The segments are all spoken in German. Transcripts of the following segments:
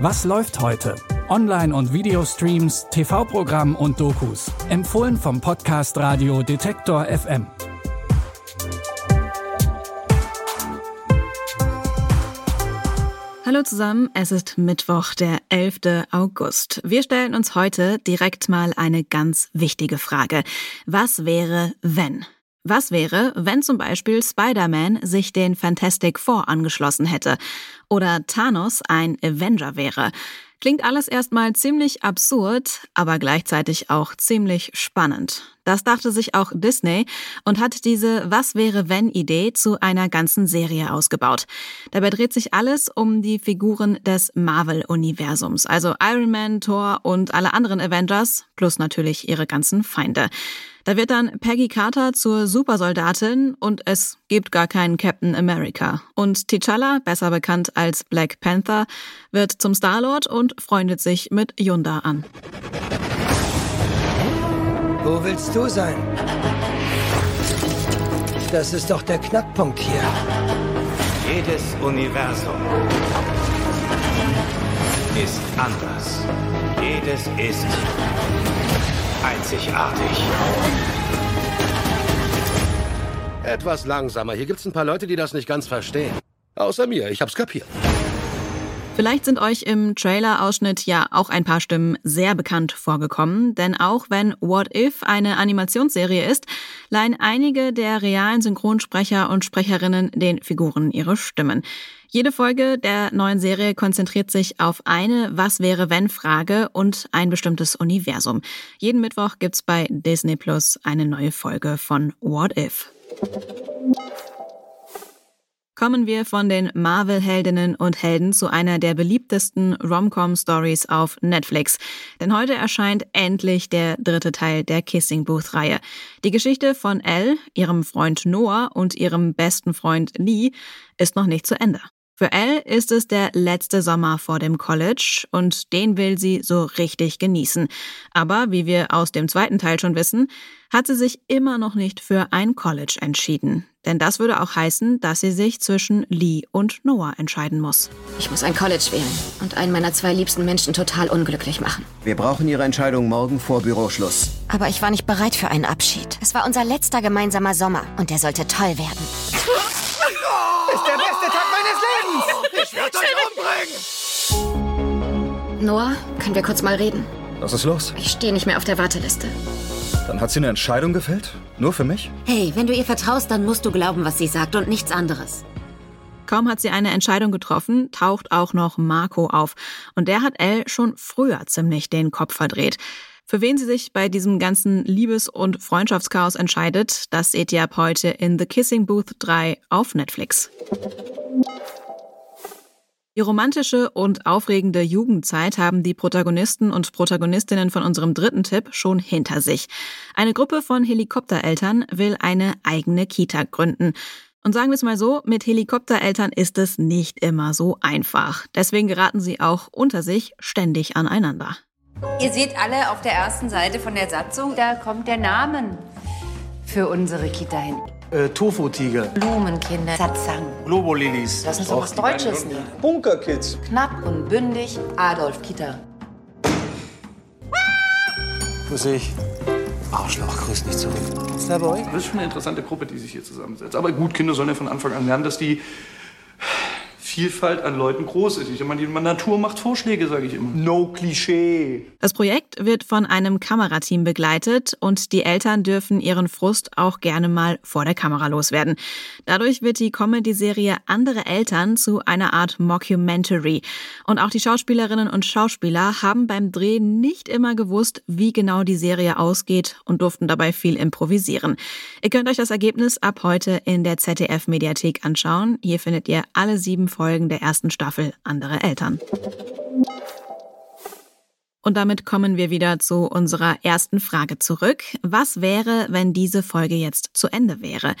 Was läuft heute? Online- und Videostreams, TV-Programm und Dokus. Empfohlen vom Podcast Radio Detektor FM. Hallo zusammen, es ist Mittwoch, der 11. August. Wir stellen uns heute direkt mal eine ganz wichtige Frage. Was wäre, wenn? Was wäre, wenn zum Beispiel Spider-Man sich den Fantastic Four angeschlossen hätte oder Thanos ein Avenger wäre? Klingt alles erstmal ziemlich absurd, aber gleichzeitig auch ziemlich spannend. Das dachte sich auch Disney und hat diese Was wäre wenn Idee zu einer ganzen Serie ausgebaut. Dabei dreht sich alles um die Figuren des Marvel-Universums, also Iron Man, Thor und alle anderen Avengers, plus natürlich ihre ganzen Feinde. Da wird dann Peggy Carter zur Supersoldatin und es gibt gar keinen Captain America. Und T'Challa, besser bekannt als Black Panther, wird zum Starlord und freundet sich mit Yunda an. Wo willst du sein? Das ist doch der Knackpunkt hier. Jedes Universum ist anders. Jedes ist einzigartig. Etwas langsamer. Hier gibt's ein paar Leute, die das nicht ganz verstehen. Außer mir, ich hab's kapiert. Vielleicht sind euch im Trailer-Ausschnitt ja auch ein paar Stimmen sehr bekannt vorgekommen, denn auch wenn What If eine Animationsserie ist, leihen einige der realen Synchronsprecher und Sprecherinnen den Figuren ihre Stimmen. Jede Folge der neuen Serie konzentriert sich auf eine Was wäre wenn Frage und ein bestimmtes Universum. Jeden Mittwoch gibt's bei Disney Plus eine neue Folge von What If. Kommen wir von den Marvel-Heldinnen und Helden zu einer der beliebtesten Rom-Com-Stories auf Netflix. Denn heute erscheint endlich der dritte Teil der Kissing Booth-Reihe. Die Geschichte von Elle, ihrem Freund Noah und ihrem besten Freund Lee ist noch nicht zu Ende. Für Elle ist es der letzte Sommer vor dem College und den will sie so richtig genießen. Aber wie wir aus dem zweiten Teil schon wissen, hat sie sich immer noch nicht für ein College entschieden. Denn das würde auch heißen, dass sie sich zwischen Lee und Noah entscheiden muss. Ich muss ein College wählen und einen meiner zwei liebsten Menschen total unglücklich machen. Wir brauchen Ihre Entscheidung morgen vor Büroschluss. Aber ich war nicht bereit für einen Abschied. Es war unser letzter gemeinsamer Sommer und der sollte toll werden. Ist der beste Tag meines Lebens! Ich werde euch umbringen! Noah, können wir kurz mal reden? Was ist los? Ich stehe nicht mehr auf der Warteliste. Dann hat sie eine Entscheidung gefällt? Nur für mich? Hey, wenn du ihr vertraust, dann musst du glauben, was sie sagt und nichts anderes. Kaum hat sie eine Entscheidung getroffen, taucht auch noch Marco auf. Und der hat Elle schon früher ziemlich den Kopf verdreht. Für wen sie sich bei diesem ganzen Liebes- und Freundschaftschaos entscheidet, das seht ihr ab heute in The Kissing Booth 3 auf Netflix. Die romantische und aufregende Jugendzeit haben die Protagonisten und Protagonistinnen von unserem dritten Tipp schon hinter sich. Eine Gruppe von Helikoptereltern will eine eigene Kita gründen. Und sagen wir es mal so, mit Helikoptereltern ist es nicht immer so einfach. Deswegen geraten sie auch unter sich ständig aneinander. Ihr seht alle auf der ersten Seite von der Satzung, da kommt der Name für unsere Kita hin. Äh, Tofu-Tiger. Blumenkinder, Satsang. Globolilies. Lass uns doch was Deutsches nehmen. Bunkerkids. Knapp und bündig, Adolf Kita. Grüß dich. Arschloch, grüß nicht zurück. Ist der bei euch? Das ist schon eine interessante Gruppe, die sich hier zusammensetzt. Aber gut, Kinder sollen ja von Anfang an lernen, dass die Vielfalt an Leuten groß ist. Ich meine, die Natur macht Vorschläge, sage ich immer. No Klischee. Das Projekt wird von einem Kamerateam begleitet und die Eltern dürfen ihren Frust auch gerne mal vor der Kamera loswerden. Dadurch wird die Comedy-Serie Andere Eltern zu einer Art Mockumentary. Und auch die Schauspielerinnen und Schauspieler haben beim Dreh nicht immer gewusst, wie genau die Serie ausgeht und durften dabei viel improvisieren. Ihr könnt euch das Ergebnis ab heute in der ZDF-Mediathek anschauen. Hier findet ihr alle sieben Folgen der ersten Staffel Andere Eltern. Und damit kommen wir wieder zu unserer ersten Frage zurück. Was wäre, wenn diese Folge jetzt zu Ende wäre?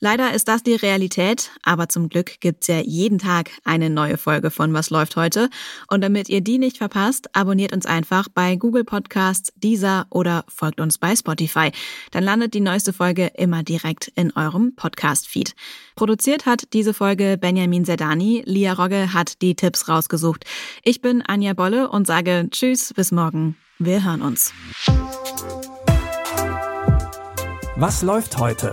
Leider ist das die Realität, aber zum Glück gibt's ja jeden Tag eine neue Folge von Was läuft heute. Und damit ihr die nicht verpasst, abonniert uns einfach bei Google Podcasts, Deezer oder folgt uns bei Spotify. Dann landet die neueste Folge immer direkt in eurem Podcast-Feed. Produziert hat diese Folge Benjamin Zerdani. Lia Rogge hat die Tipps rausgesucht. Ich bin Anja Bolle und sage Tschüss, bis morgen. Wir hören uns. Was läuft heute?